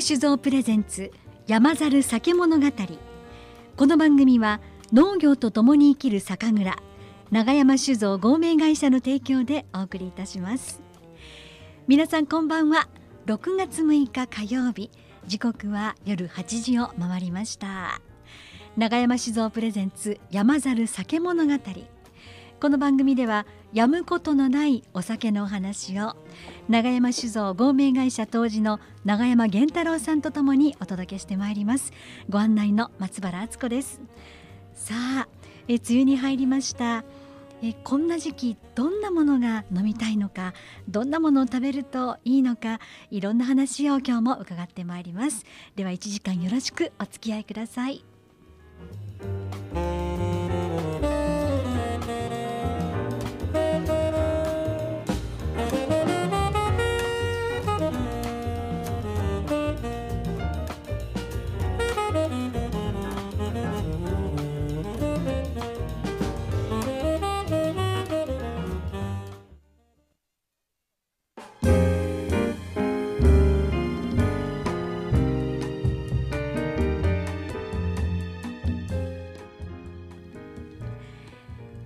酒造プレゼンツ山猿酒物語。この番組は農業とともに生きる酒蔵長山酒造合名会社の提供でお送りいたします。皆さんこんばんは。6月6日火曜日。時刻は夜8時を回りました。長山酒造プレゼンツ山猿酒物語。この番組ではやむことのないお酒のお話を長山酒造合名会社当時の長山源太郎さんとともにお届けしてまいります。ご案内の松原敦子です。さあえ梅雨に入りました。えこんな時期どんなものが飲みたいのかどんなものを食べるといいのかいろんな話を今日も伺ってまいります。では1時間よろしくお付き合いください。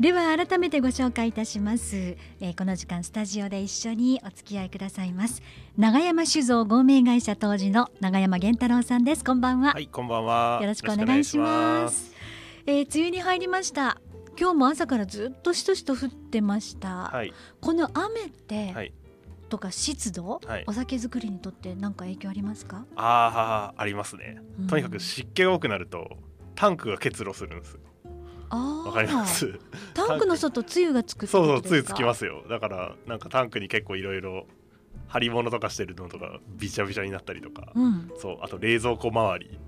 では改めてご紹介いたします、えー、この時間スタジオで一緒にお付き合いくださいます。長山酒造合名会社当時の長山源太郎さんです。こんばんは。はいこんばんは。よろしくお願いします。えー、梅雨に入りました。今日も朝からずっとしとしと降ってました、はい、この雨って、はい。とか湿度、はい、お酒作りにとって何か影響ありますか？ああありますね、うん、とにかく湿気が多くなるとタンクが結露するんですわかります。タンクの外つゆがつくそうそうつゆつきますよ。だからなんかタンクに結構いろいろ張り物とかしてるのとかびちゃびちゃになったりとか、うん、そうあと冷蔵庫周り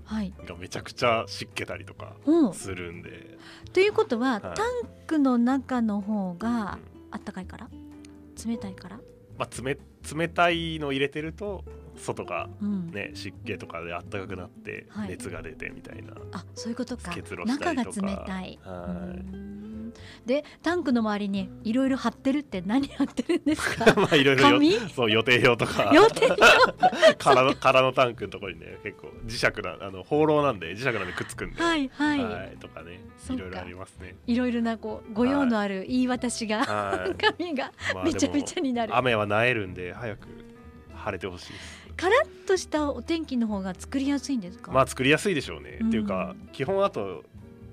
がめちゃくちゃ湿気たりとかするんで。はい。うん、ということは、はい、タンクの中の方があったかいから、冷たいから？まあ、冷冷たいの入れてると外がね、うん、湿気とかであったかくなって熱が出てみたいな、はい、あそういうことか。中が冷たい。はい。でタンクの周りにいろいろ貼ってるって何貼ってるんですか？まあいろいろそう予定表とか。予定表 空の空のタンクのところにね結構磁石なあの放浪なんで磁石なんでくっつくんで。はいはい、はい、とかねいろいろありますね。いろいろなこう御用のある言い渡しが、はい、紙がめちゃめちゃになる、まあ、雨はなえるんで早く晴れてほしいですカラッとしたお天気の方が作りやすいんですか？まあ作りやすいでしょうね、うん、っていうか基本あと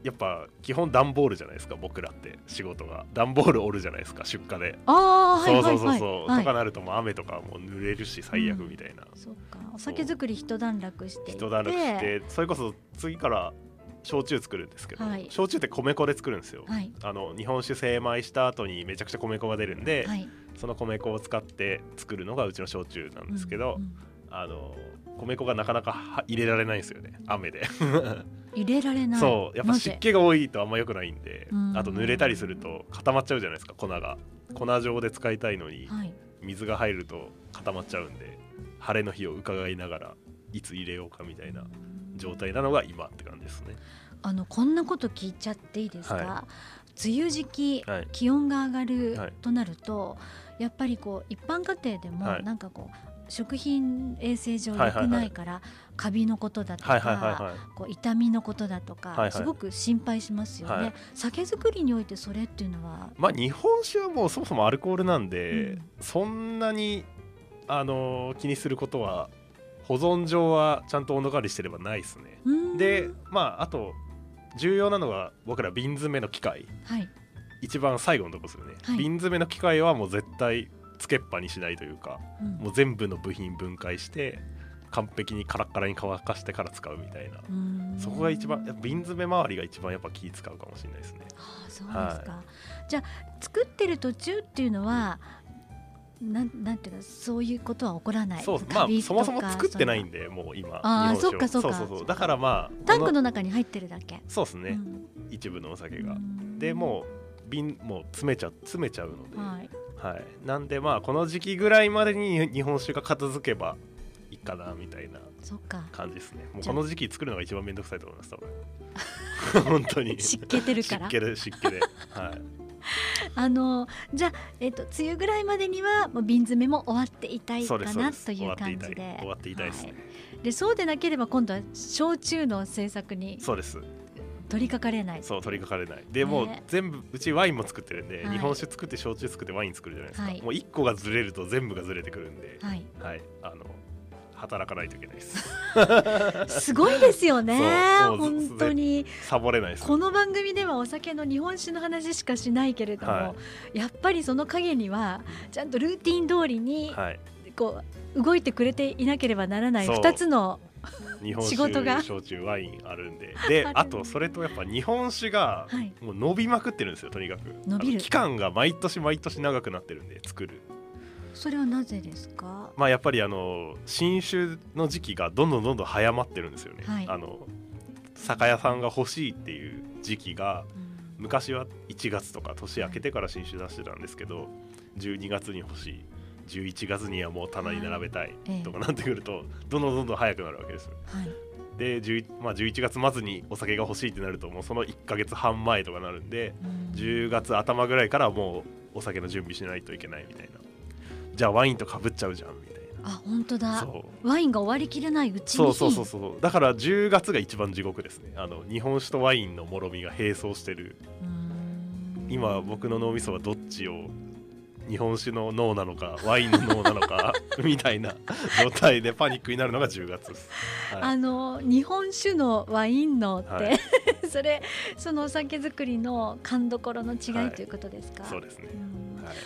やっぱ基本段ボールじゃないですか僕らって。仕事が。段ボール折るじゃないですか出荷で。ああそうそうそうそう、はい、とかなるともう雨とかも濡れるし最悪みたいな、うん、そう。か。お酒作り一段落して一段落してそれこそ次から焼酎作るんですけど、はい、焼酎って米粉で作るんですよ、はい、あの日本酒精米した後にめちゃくちゃ米粉が出るんで、はい、その米粉を使って作るのがうちの焼酎なんですけど、うんうんあの米粉がなかなか入れられないんですよね。雨で。入れられない。そうやっぱ湿気が多いとあんま良くないんであと濡れたりすると固まっちゃうじゃないですか粉が。粉状で使いたいのに、はい、水が入ると固まっちゃうんで晴れの日を伺いながらいつ入れようかみたいな状態なのが今って感じですね。あのこんなこと聞いちゃっていいですか、はい、梅雨時期、はい、気温が上がるとなると、やっぱりこう一般家庭でもなんかこう、食品衛生上良くないから、カビのことだとか、こう痛みのことだとか、すごく心配しますよね、酒造りにおいてそれっていうのは？まあ日本酒はもうそもそもアルコールなんで、そんなにあの気にすることは保存上はちゃんと温度管理してればないですね。でまああと重要なのが僕ら瓶詰めの機械、はい、一番最後のとこですよね、はい、瓶詰めの機械はもう絶対つけっぱにしないというか、うん、もう全部の部品分解して完璧にカラッカラに乾かしてから使うみたいな。そこが一番瓶詰め周りが一番やっぱ気使うかもしれないですね。はあ、そうですか、はい、じゃあ作ってる途中っていうのはなんなんていうかそういうことは起こらないそうまあそもそも作ってないんでもう今ああそっかそっか。そうそうそう。だからまあタンクの中に入ってるだけ。そうですね、うん、一部のお酒が。でもう瓶もう詰めちゃ詰めちゃうので、はいはい、なんでまあこの時期ぐらいまでに日本酒が片付けばいいかなみたいな感じですね。もうこの時期作るのが一番面倒くさいと思います多分。本当に。湿気てるから。湿気で湿気で。はい。あのじゃあ、えっと、梅雨ぐらいまでにはもう瓶詰めも終わっていたいかなという感じで。終わっていたい。ですね、はい、でそうでなければ今度は焼酎の製作にそうです取り掛かれない。そう取り掛かれない。で、ね、もう全部うちワインも作ってるんで、はい、日本酒作って焼酎作ってワイン作るじゃないですか、はい、もう1個がずれると全部がずれてくるんで、はい、はい、あの働かないといけないです。すごいですよね。本当に。サボれないこの番組ではお酒の日本酒の話しかしないけれども、はい、やっぱりその陰にはちゃんとルーティン通りに、こう動いてくれていなければならない2つの日本酒焼酎ワインあるんで。であとそれとやっぱ日本酒がもう伸びまくってるんですよとにかく。伸びる。期間が毎年毎年長くなってるんで作る。それはなぜですか？まあやっぱりあの新酒の時期がどんどんどんどん早まってるんですよね、はい、あの酒屋さんが欲しいっていう時期が、うん、昔は1月とか年明けてから新酒出してたんですけど、はい、12月に欲しい11月にはもう棚に並べたいとかなってくると、どんどんどんどん早くなるわけです。はい、で、まあ、11月末にお酒が欲しいってなるともうその1か月半前とかなるんで、うん、10月頭ぐらいからもうお酒の準備しないといけないみたいな。じゃあワインとかぶっちゃうじゃんみたいな。あ本当だ。ワインが終わりきれないうちに。そうそうそうそうだから10月が一番地獄ですね。あの日本酒とワインのもろみが並走してる。今僕の脳みそはどっちを日本酒の脳なのか ワインの脳なのか みたいな状態でパニックになるのが10月です、はい、あの日本酒のワインのって、はい、それそのお酒造りの勘どころの違いということですか、そうですね、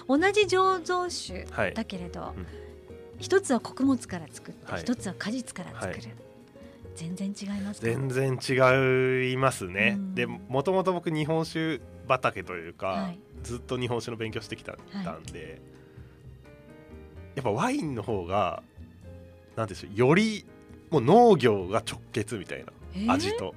同じ醸造酒だけれど、一つは穀物から作って、一つは果実から作る、全然違います全然違いますね、うん、でもともと僕日本酒畑というか、はい、ずっと日本酒の勉強してきたんで、はい、やっぱワインの方がなんでしょうよりもう農業が直結みたいな味と、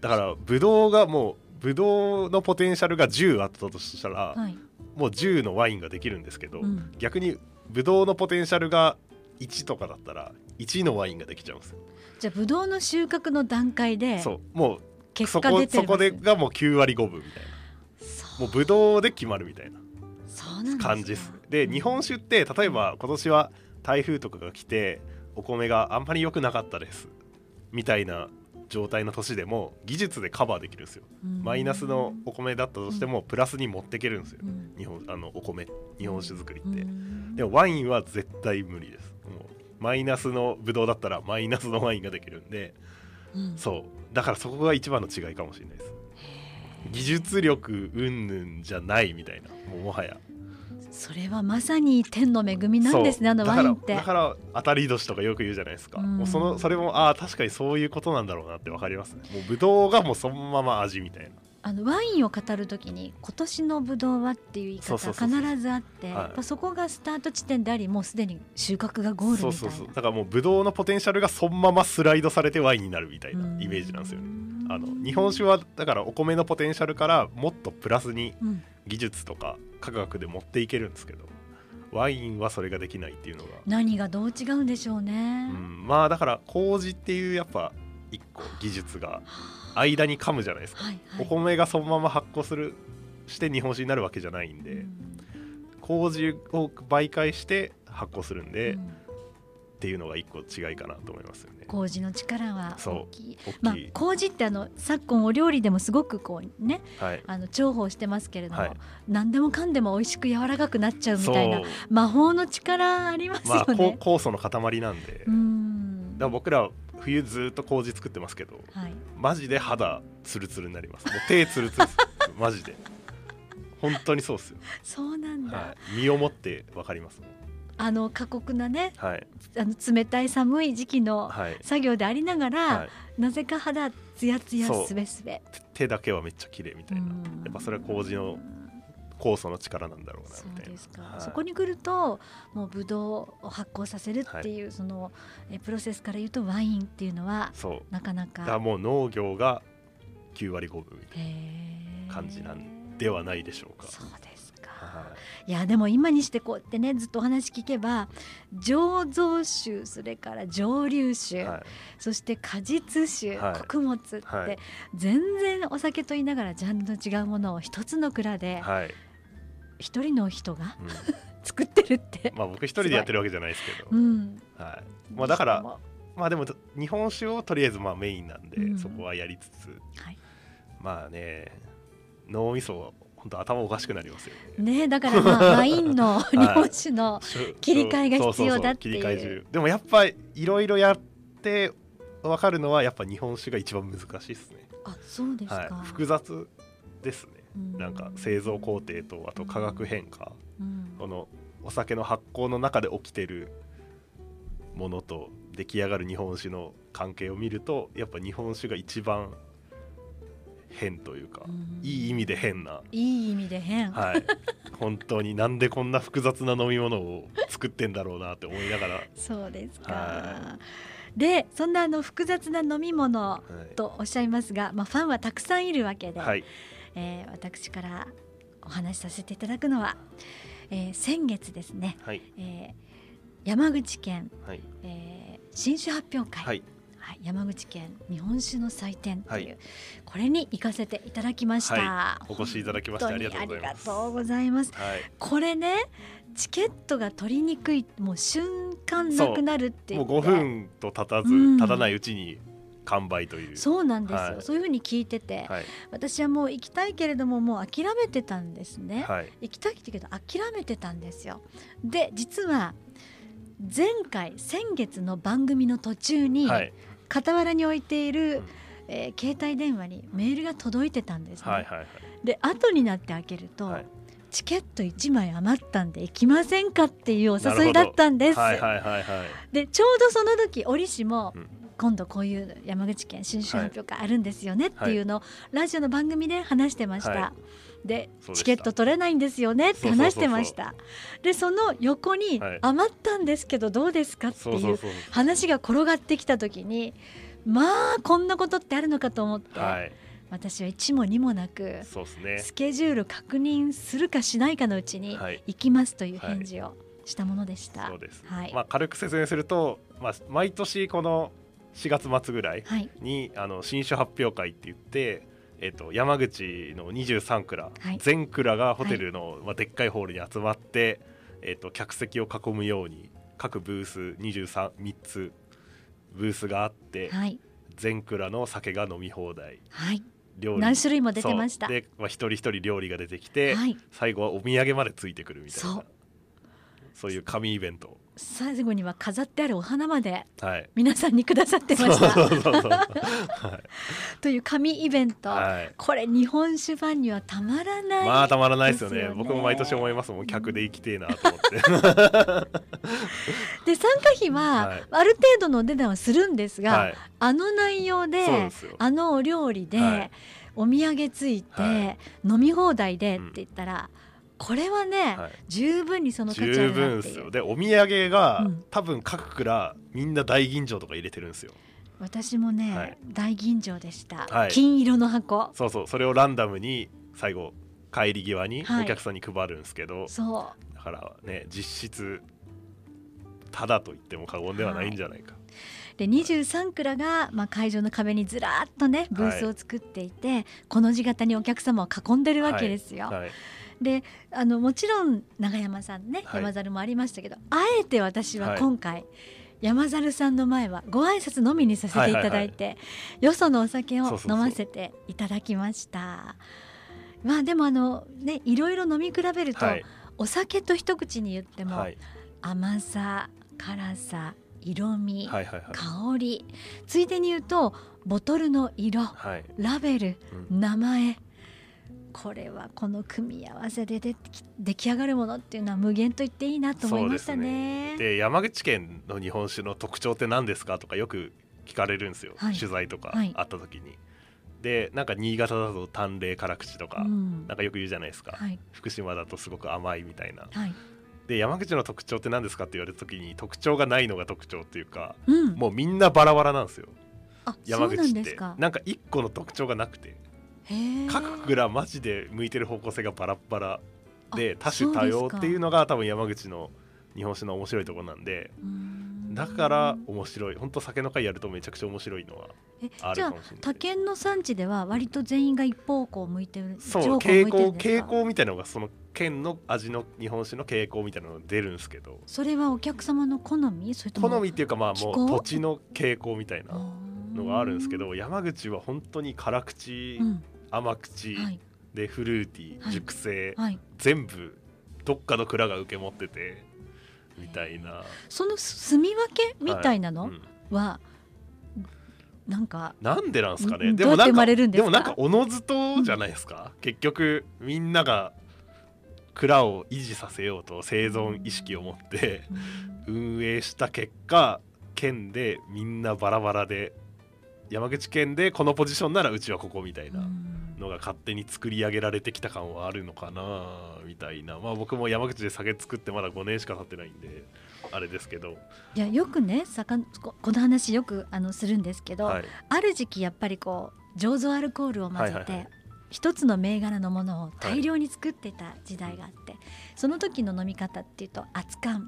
だからブドウがもうブドウのポテンシャルが10あったとしたら、はい、もう10のワインができるんですけど、うん、逆にブドウのポテンシャルが1とかだったら1のワインができちゃうんですよ。じゃあブドウの収穫の段階でそうもう結果出てそこでがもう9割5分みたいなもうブドウで決まるみたいな感じです。で日本酒って例えば今年は台風とかが来てお米があんまり良くなかったですみたいな状態の年でも技術でカバーできるんですよ、マイナスのお米だったとしてもプラスに持っていけるんですよ、日本あのお米日本酒作りって、でもワインは絶対無理です。もうマイナスのブドウだったらマイナスのワインができるんで、そう。だからそこが一番の違いかもしれないです技術力云々じゃないみたいなもうもはや。それはまさに天の恵みなんですねあのワインって。だから当たり年とかよく言うじゃないですか、うん、もうそのそれもああ確かにそういうことなんだろうなって分かりますね。もうブドウがもうそのまま味みたいなあのワインを語るときに今年のブドウはっていう言い方必ずあってそこがスタート地点でありもうすでに収穫がゴールみたいな。そうそうそうだからもうブドウのポテンシャルがそのままスライドされてワインになるみたいなイメージなんですよね。あの日本酒はだからお米のポテンシャルからもっとプラスに技術とか科学で持っていけるんですけど、ワインはそれができないっていうのが。何がどう違うんでしょうね、うん、まあだから麹っていうやっぱ一個技術が間に噛むじゃないですか、はいはい、お米がそのまま発酵するして日本酒になるわけじゃないんで、うん、麹を媒介して発酵するんで、うん。っていうのが一個違いかなと思いますよね。麹の力は大きい。まあ麹ってあの昨今お料理でもすごくこうね、はい、あの重宝してますけれども、はい、何でもかんでも美味しく柔らかくなっちゃうみたいな魔法の力ありますよね。まあ、酵素の塊なんで。うん。だから僕ら冬ずっと麹作ってますけど、はい、マジで肌ツルツルになります。もう手ツルツル マジで。本当にそうっすよ。そうなんだ。はい、身をもってわかります。あの過酷なね、はい、あの冷たい寒い時期の作業でありながら、はい、なぜか肌ツヤツヤすべすべ手だけはめっちゃ綺麗みたいなやっぱそれは麹の酵素の力なんだろうなみたいなそはい、そこに来るともうブドウを発酵させるっていう、そのえプロセスから言うとワインっていうのはなかなかだもう農業が9割5分みたいな感じなんではないでしょうか。そうですかいやでも今にしてこうやってねずっとお話聞けば醸造酒それから蒸留酒、はい、そして果実酒、はい、穀物って、はい、全然お酒と言いながらジャンルの違うものを一つの蔵ではい一人の人が、うん、作ってるって。まあ僕一人でやってるわけじゃないですけど、うん。はい。まあ、だからまあでも日本酒をとりあえずまあメインなんで、うん、そこはやりつつ、はい、まあね脳みそ本当頭おかしくなりますよね。ねだからまあ ワインの日本酒の切り替えが必要だっていう。でもやっぱりいろいろやってわかるのはやっぱ日本酒が一番難しいですね。あそうですか、はい、複雑ですね。なんか製造工程とあと化学変化、このお酒の発酵の中で起きてるものと出来上がる日本酒の関係を見るとやっぱ日本酒が一番変というか、ういい意味で変な。いい意味で変。はい。本当になんでこんな複雑な飲み物を作ってんだろうなって思いながら。そうですか、はい、でそんなあの複雑な飲み物とおっしゃいますが、はい、まあ、ファンはたくさんいるわけで、はい、えー、私からお話しさせていただくのは、えー、先月ですね、はい、えー、山口県、はい、えー、新酒発表会、はい。はい、山口県日本酒の祭典という、はい、これに行かせていただきました、はい、お越しいただきましてありがとうございます。これねチケットが取りにくいもう瞬間なくなるってもう5分と経たず、うん、経たないうちに完売という。そうなんですよ、はい、そういうふうに聞いてて、はい、私はもう行きたいけれどももう諦めてたんですね、はい、行きたいけど諦めてたんですよ。で実は前回先月の番組の途中に、傍らに置いている、うん、えー、携帯電話にメールが届いてたんですね。はいはいはい、で後になって開けると、はい、チケット1枚余ったんで行きませんかっていうお誘いだったんです。はいはいはいはい、でちょうどその時折しも、うん今度こういう山口県新春発表会あるんですよねっていうのをラジオの番組で話してました。はい、でチケット取れないんですよねって話してました。でその横に余ったんですけどどうですかっていう話が転がってきた時にまあこんなことってあるのかと思って、はい、私は一も二もなく、ね、スケジュール確認するかしないかのうちに行きますという返事をしたものでした。はい、そうです、はい、まあ、軽く説明すると、まあ、毎年この4月末ぐらいに、はい、あの新種発表会って言って、えーと、山口の23蔵、はい、全蔵がホテルの、はい、まあ、でっかいホールに集まって、えーと、客席を囲むように各ブース233つブースがあって、はい、全蔵の酒が飲み放題、はい、料理。何種類も出てました。で、まあ、一人一人料理が出てきて、はい、最後はお土産までついてくるみたいな。そう。いう神イベント最後には飾ってあるお花まで皆さんにくださってました。という神イベント、はい、これ日本酒ファンにはたまらない、まあたまらないですよね。僕も毎年思いますもん。客で生きてえなと思って。で参加費はある程度のお値段はするんですが、はい、あの内容であのお料理で、はい、お土産ついて、飲み放題でって言ったら。うんこれはね、はい、十分にその価値あるなっていう。でお土産が、うん、多分各蔵みんな大吟醸とか入れてるんですよ。私もね、はい、大吟醸でした、はい、金色の箱。そうそう。それをランダムに最後帰り際にお客さんに配るんですけど、そう。だからね実質ただと言っても過言ではないんじゃないか、で23蔵が、まあ、会場の壁にずらっとねブースを作っていて、はい、この字型にお客様を囲んでるわけですよ。はい。はい、であのもちろん長山さんね、山猿もありましたけどあえて私は今回、山猿さんの前はご挨拶のみにさせていただいて、はいはいはい、よそのお酒を飲ませていただきました。まあでもあのねいろいろ飲み比べると、はい、お酒と一口に言っても、はい、甘さ辛さ色味、はいはいはい、香りついでに言うとボトルの色、はい、ラベル、うん、名前これはこの組み合わせで出出来上がるものっていうのは無限と言っていいなと思いましたね。で、ね、山口県の日本酒の特徴って何ですかとかよく聞かれるんですよ、はい、取材とかあった時に。はい、でなんか新潟だと淡麗辛口とか、うん、なんかよく言うじゃないですか、はい、福島だとすごく甘いみたいな。で山口の特徴って何ですかって言われた時に特徴がないのが特徴っていうか、うん、もうみんなバラバラなんですよ。山口って。なんか一個の特徴がなくて各蔵マジで向いてる方向性がバラバラで多種多様っていうのが多分山口の日本酒の面白いところなんでだから面白い。本当酒の会やるとめちゃくちゃ面白いのはあるかもしれない。他県の産地では割と全員が一方向向いてるそう傾向傾向みたいなのがその県の味の日本酒の傾向みたいなのが出るんですけど。それはお客様の好み？それと好みっていうかまあもう土地の傾向みたいなのがあるんですけど山口は本当に辛口、うん、甘口、はい、でフルーティー、はい、熟成、はい、全部どっかの蔵が受け持っててみたいな。その住み分けみたいなのは、なんかなんでなんですかね？でもなんかでもなんかおのずとじゃないですか、うん、結局みんなが蔵を維持させようと生存意識を持って運営した結果県でみんなバラバラで山口県でこのポジションならうちはここみたいなのが勝手に作り上げられてきた感はあるのかなみたいな。まあ僕も山口で酒作ってまだ5年しか経ってないんであれですけど。いやよくねこの話よくあのするんですけど、はい、ある時期やっぱりこう醸造アルコールを混ぜて、はいはいはい。一つの銘柄のものを大量に作ってた時代があって、はい、その時の飲み方っていうと熱燗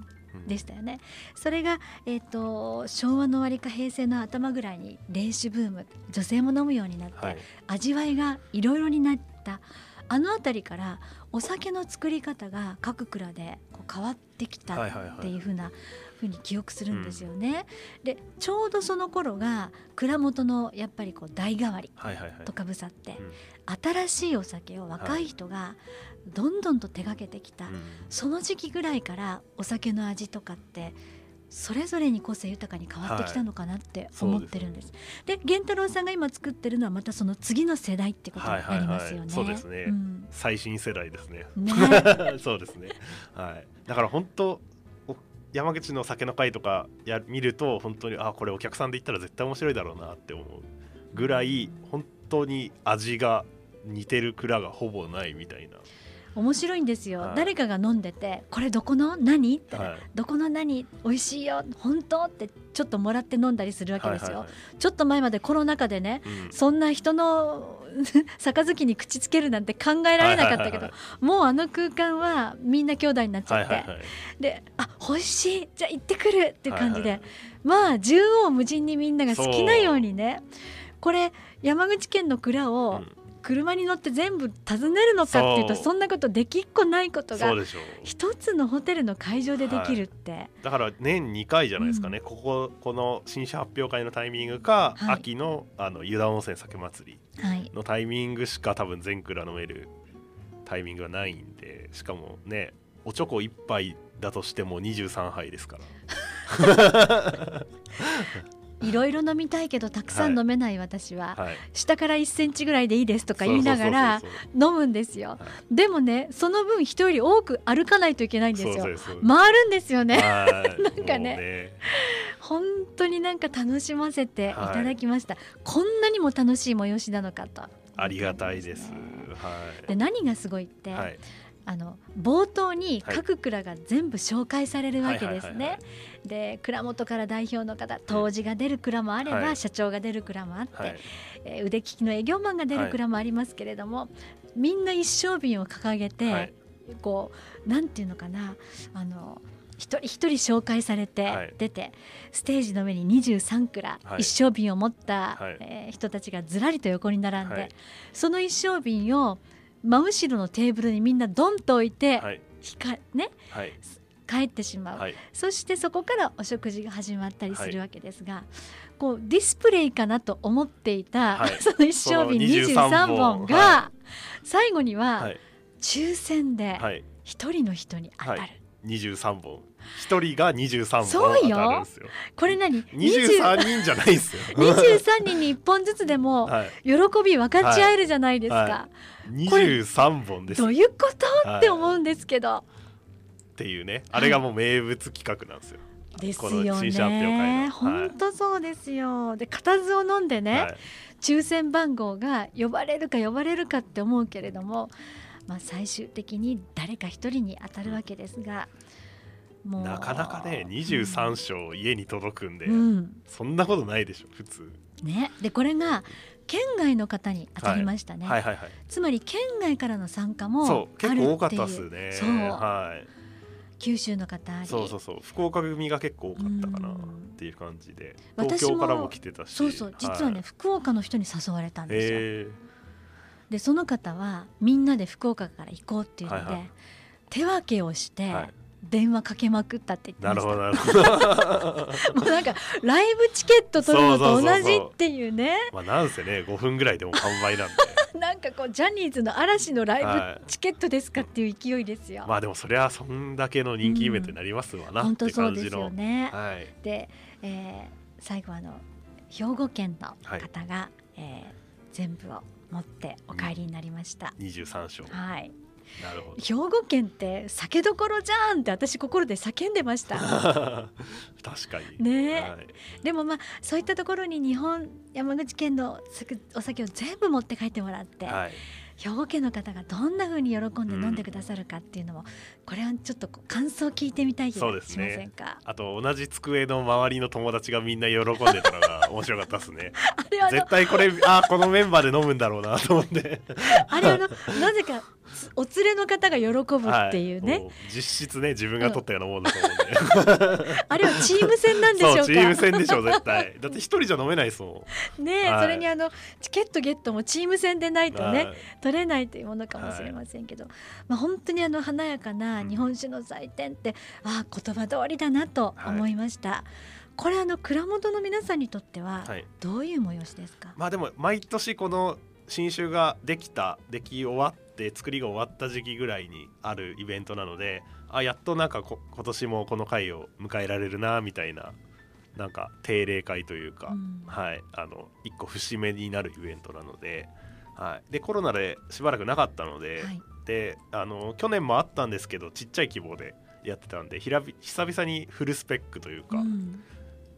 でしたよね、うん、それが、えーと、昭和の終わりか平成の頭ぐらいに冷酒ブーム女性も飲むようになって、はい、味わいがいろいろになったあの辺りからお酒の作り方が各蔵でこう変わってきたっていうふうなふうに記憶するんですよね。うん、でちょうどその頃が蔵元のやっぱりこう代替わりとかぶさって、新しいお酒を若い人がどんどんと手がけてきた、はい、その時期ぐらいからお酒の味とかってそれぞれに個性豊かに変わってきたのかなって思ってるんです。はい、で源太郎さんが今作ってるのはまたその次の世代ってことになりますよね。そうですね、うん、最新世代ですね。ね そうですね。はい。だから本当山口の酒の会とかや見ると本当にあこれお客さんで行ったら絶対面白いだろうなって思うぐらい本当に味が似てる蔵がほぼないみたいな。面白いんですよ、はい、誰かが飲んでて「これどこの？何?」って、はい「どこの何？美味しいよ。本当?」ってちょっともらって飲んだりするわけですよ、ちょっと前までコロナ禍でね、うん、そんな人の 杯に口つけるなんて考えられなかったけど、もうあの空間はみんな兄弟になっちゃって、で「あ美味しい。じゃあ行ってくる」っていう感じで、はいはい、まあ縦横無尽にみんなが好きなようにねこれ山口県の蔵を、うん車に乗って全部訪ねるのかっていうとそんなことできっこないことが一つのホテルの会場でできるって、はい、だから年2回じゃないですかね、うん、こここの新車発表会のタイミングか、はい、秋のあの湯田温泉酒祭りのタイミングしか多分全蔵飲めるタイミングはないんでしかもねおちょこ1杯だとしても23杯ですから。いろいろ飲みたいけどたくさん飲めない私は、はい、下から1センチぐらいでいいですとか言いながら飲むんですよ、はい、でもねその分人より多く歩かないといけないんですよ。回るんですよね。なんかね、ね、本当になんか楽しませてい。ただきました、はい、こんなにも楽しい催しなのかと。ありがたいです、はい、で何がすごいって、あの冒頭に各蔵が全部紹介されるわけですね。で蔵元から代表の方杜氏が出る蔵もあれば、はい、社長が出る蔵もあって、はい、えー、腕利きの営業マンが出る蔵もありますけれども、はい、みんな一升瓶を掲げて、こうなんていうのかなあの一人一人紹介されて出て、はい、ステージの上に23蔵、はい、一升瓶を持った、はい、えー、人たちがずらりと横に並んで、その一升瓶を真後ろのテーブルにみんなドンと置いて、はい、ね、はい、帰ってしまう、はい、そしてそこからお食事が始まったりするわけですが、はい、こうディスプレイかなと思っていた、はい、その一升瓶23本。が最後には抽選で一人の人に当たる。はい、23本一人が23本そうよ。これ何？23人じゃないですよ。23人に1本ずつでも 喜び分かち合えるじゃないですか、はい。はい、23本です。どういうこと？って思うんですけど、っていうね。あれがもう名物企画なんですよ、ですよね。本当そうですよ。で固唾を飲んでね、はい、抽選番号が呼ばれるか呼ばれるかって思うけれども、まあ、最終的に誰か一人に当たるわけですがもうなかなかね23章家に届くんで、うん。そんなことないでしょ普通、ね、でこれが県外の方に当たりましたね、はい。はいはいつまり県外からの参加も結構多かったっすね。そう。はい。九州の方あり。そうそうそう。福岡組が結構多かったかなっうん。ていう感じで。東京からも来てたし。そうそう。実はね、い福岡の人に誘われたんですよ、へでその方はみんなで福岡から行こうっていうので、はいはい。手分けをしてえ、はい、電話かけまくったって言ってなましるほどたなるほど。もうなんかライブチケット取るのと同じっていうね。まあなんせね5分ぐらいでも完売なんで。なんかこうジャニーズの嵐のライはブチケットですかっていう勢いですよ、まあでもそりゃそんだけの人気イベントになりますわなっ本当てそうです感じの、よね、はい。で、えー最後あの兵庫県の方が、えー全部を持ってお帰りになりました、23章。はい。なるほど兵庫県って酒どころじゃんって私心で叫んでました。確かに。ね。えはい。でもまあそういったところに日本山口県のお酒を全部持って帰ってもらって、はい。兵庫県の方がどんな風に喜んで飲んでくださるかっていうのも、これはちょっと感想を聞いてみたい気がしそうですね。ません。か、あと同じ机の周りの友達がみんな喜んでたのが面白かったですね。絶対これあこのメンバーで飲むんだろうなと思って。あれあの なぜかつお連れの方が喜ぶっていうね、はい。もう実質ね自分が取ったようなもんだと思うんで。あれはチーム戦なんでしょうか。チーム戦でしょ絶対。だって一人じゃ飲めないですもねえ、はい。それにあのチケットゲットもチーム戦でないんとね、はい。取れないというものかもしれませんけど、まあ本当にあの華やかな日本酒の祭典って、ああ言葉通りだなと思いました、これあの蔵元の皆さんにとってははい。どういう催しですか、まあでも毎年この新酒ができた出来終わって作りが終わった時期ぐらいにあるイベントなのであやっとなんかこ今年もこの回を迎えられるなみたいななんか定例会というか、うん。はいあの一個節目になるイベントなので,、はい、でコロナでしばらくなかったので,、はい。であの去年もあったんですけどちっちゃい規模でやってたんでひらび久々にフルスペックというか、うん。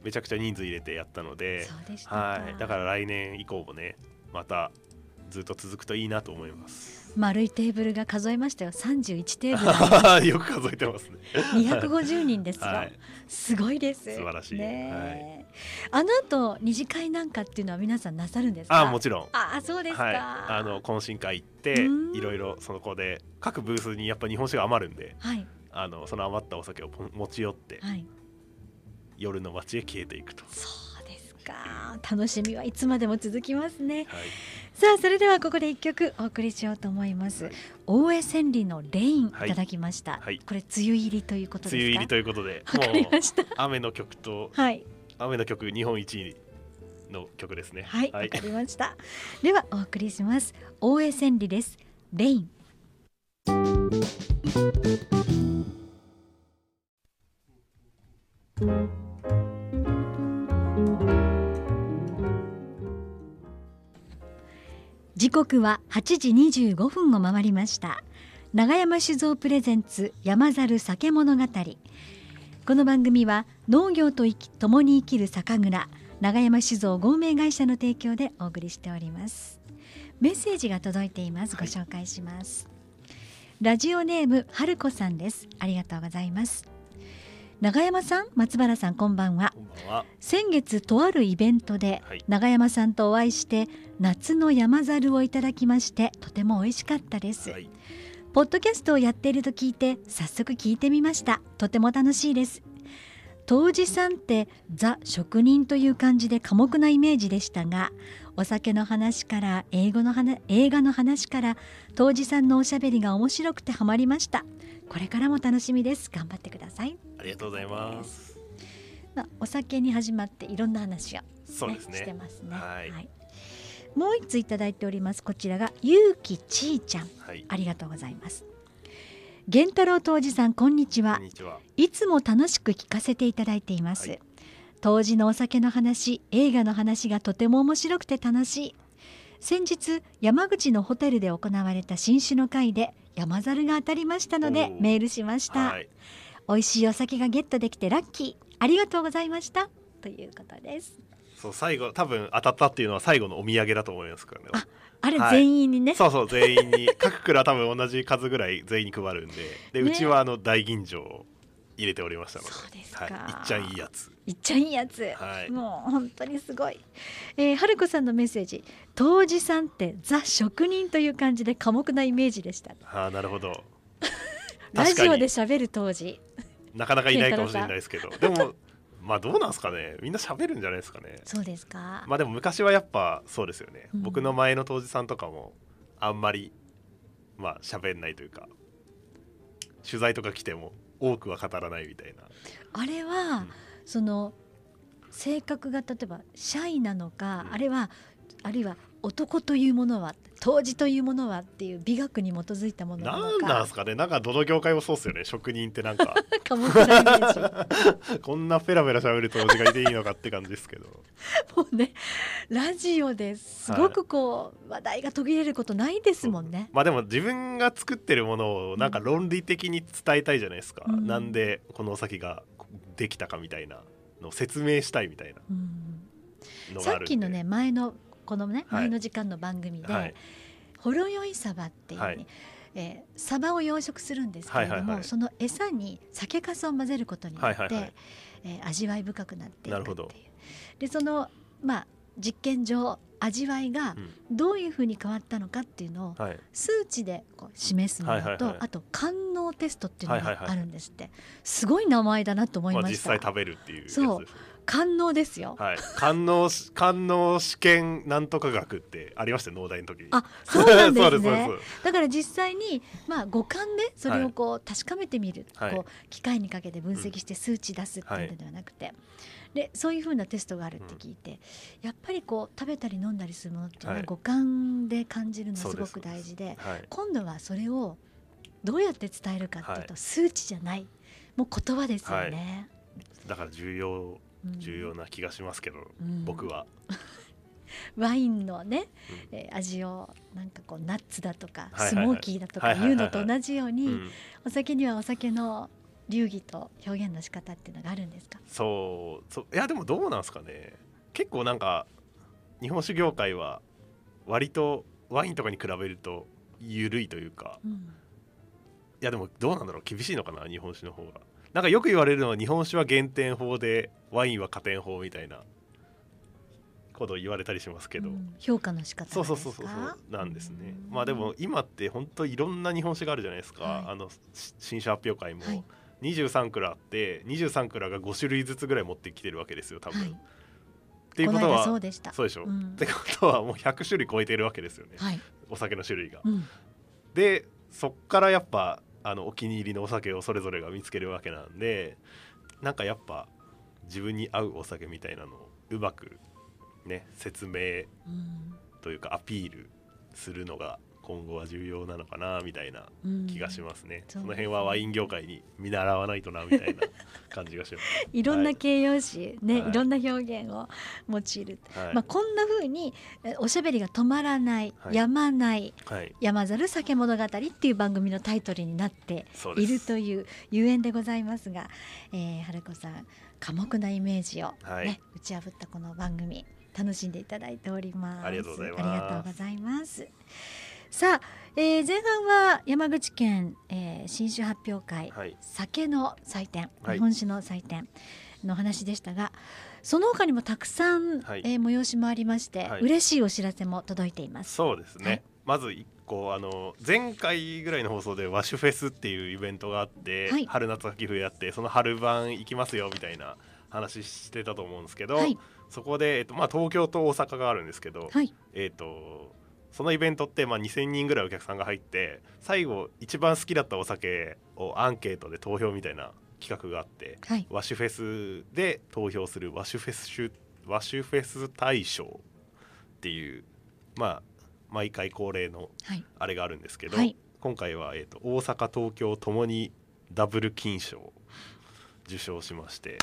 めちゃくちゃ人数入れてやったので。はい、だから来年以降もねまたずっと続くといいなと思います。丸いテーブルが数えましたよ。31テーブル。よく数えてますね。す250人ですよ、はい、すごいです。素晴らしい。ねえ。あの後二次会なんかっていうのは皆さんなさるんですか？あもちろん。あそうですか、はい、あの懇親会行ってうん。いろいろそこで各ブースにやっぱ日本酒が余るんではい。あのその余ったお酒を持ち寄ってはい。夜の街へ消えていくと、そうか。楽しみはいつまでも続きますね。はい、さあそれではここで一曲お送りしようと思います、はい。大江千里のレインいはい。ただきました、はい。これ梅雨入りということ梅雨入りということでわかりました。雨の曲とはい。雨の曲日本一位の曲ですね。はい。わ、かりました。ではお送りします。大江千里です。レイン時刻は8時25分を回りました。長山酒造プレゼンツ山猿酒物語。この番組は農業と生き共に生きる酒蔵長山酒造合名会社の提供でお送りしております。メッセージが届いています。ご紹介します、ラジオネーム春子さんです。ありがとうございます長山さん松原さんこんばんは。こんばんは。先月とあるイベントではい。長山さんとお会いして夏の山猿をいただきましてとても美味しかったです、はい、ポッドキャストをやっていると聞いて早速聞いてみました。とても楽しいです杜氏さんってザ職人という感じで寡黙なイメージでしたがお酒の話から英語の話映画の話から杜氏さんのおしゃべりが面白くてハマりました。これからも楽しみです。頑張ってください、ありがとうございます。まあ、お酒に始まっていろんな話を、ねそうですしてね。ますね。はい。もう一ついただいております。こちらがゆうきちーちゃん。はい。ありがとうございます源太郎杜氏さんこんにちは。いつも楽しく聞かせていただいています、はい。当時のお酒の話映画の話がとても面白くて楽しい。先日山口のホテルで行われた新酒の会で山猿が当たりましたのでメールしました、はい。美味しいお酒がゲットできてラッキー。ありがとうございました。ということです。そう最後多分当たったっていうのは最後のお土産だと思いますからね。あれはい。全員にね、そうそう全員に。各蔵多分同じ数ぐらい全員に配るんで。で、ね。うちはあの大吟醸を入れておりましたので。そうですか。はい、いっちゃんいいやつ。いっちゃんいいやつ、はい。もう本当にすごい、えー、春子さんのメッセージ。当時さんってザ職人という感じで寡黙なイメージでした。ああなるほど。ラジオで喋る当時。になかなかいないかもしれないですけど。でもまあどうなんですかね。みんな喋るんじゃないですかね。そうですか、まあでも昔はやっぱそうですよね、うん。僕の前の当時さんとかもあんまりまあ喋んないというか取材とか来ても多くは語らないみたいな。あれは、うん。その性格が例えばシャイなのか、うん。あれはあるいは男というものは当時というものはっていう美学に基づいたものなのか。なんすかね。なんかどの業界もそうっすよね。職人ってなんか。寡黙な こんなペラペラ喋る当時がいていいのかって感じですけど。もうねラジオですごくこう、話題が途切れることないですもんね。まあでも自分が作ってるものをなんか論理的に伝えたいじゃないですか、うん。なんでこのお酒ができたかみたいなのを説明したいみたいなうん。さっきのね前のこのねはい。前の時間の番組で、はい。ほろ酔いサバっていうね、はい。えーサバを養殖するんですけれども、はいはいはい。その餌に酒粕を混ぜることによって、はいはいはい。えー味わい深くなっていくなるほど。っていうでそのまあ実験上味わいがうん。どういうふうに変わったのかっていうのをはい。数値でこう示すものと、はいはいはい。あと官能テストっていうのはいはいはい。があるんですって、すごい名前だなと思いまあ、ました、実際食べるっていうそう官能ですよ、はい。官能し官能試験なんとか学ってありましたよ農大の時に。あそうなんですね。ですだから実際に、まあ、五感でそれをこう確かめてみる、はい。こう機械にかけて分析して数値出すっていうのではなくて、でそういうふうなテストがあるって聞いて、やっぱりこう食べたり飲んだりするものっていうのははい。五感で感じるのすすごく大事ではい。今度はそれをどうやって伝えるかっていうと、はい。数値じゃない。もう言葉ですよね。だから重要うん重要な気がしますけど、うん。僕は、ワインのね、うん。えー味をなんかこうナッツだとか、スモーキーだとかはいうのと同じように、うん。お酒にはお酒の流儀と表現の仕方っていうのがあるんですか？そうそういやでもどうなんですかね。結構なんか日本酒業界は割とワインとかに比べると緩いというか。うん。いやでもどうなんだろう。厳しいのかな日本酒の方がなんかよく言われるのは日本酒は減点法でワインは加点法みたいなことを言われたりしますけど、うん。評価の仕方そうそうそうそうそう。なんですね。うん。まあでも今って本当いろんな日本酒があるじゃないですか、はい。あのし新酒発表会も。はい。23蔵あって23蔵が5種類ずつぐらい持ってきてるわけですよ多分、はい。っていうことはそうでした。そうでしょ、うん。ってことはもう100種類超えてるわけですよね、はい。お酒の種類が。うん。でそっからやっぱあのお気に入りのお酒をそれぞれが見つけるわけなんでなんかやっぱ自分に合うお酒みたいなのをうまくね説明うん。というかアピールするのが今後は重要なのかなみたいなうん。気がしますね、そうですね。その辺はワイン業界に見習わないとなみたいな 感じがします。いろんな形容詞、ね、はい。いろんな表現を用いる。はい。まあ、こんな風にえおしゃべりが止まらない、はい。やまないはい、山猿酒物語っていう番組のタイトルになっているというゆえんでございますが、えー、春子さん寡黙なイメージを、ねはい。打ち破ったこの番組楽しんでいただいております。ありがとうございますさあ、えー、前半は山口県、えー、新酒発表会、はい。酒の祭典はい。日本酒の祭典の話でしたが、その他にもたくさん、はい。えー催しもありまして、はい。嬉しいお知らせも届いています。そうですね、はい。まず1個あの前回ぐらいの放送で和酒フェスっていうイベントがあって、はい。春夏秋冬やってその春晩行きますよみたいな話してたと思うんですけど、はい。そこで、えっとまあ、東京と大阪があるんですけど、はい、えっとそのイベントって、まあ、2,000人ぐらいお客さんが入って最後一番好きだったお酒をアンケートで投票みたいな企画があってはい、和酒フェスで投票する和酒フェスシュフェス大賞っていうまあ毎回恒例のはい、あれがあるんですけど、はい。今回は、えー、と大阪東京ともにダブル金賞を受賞しまして。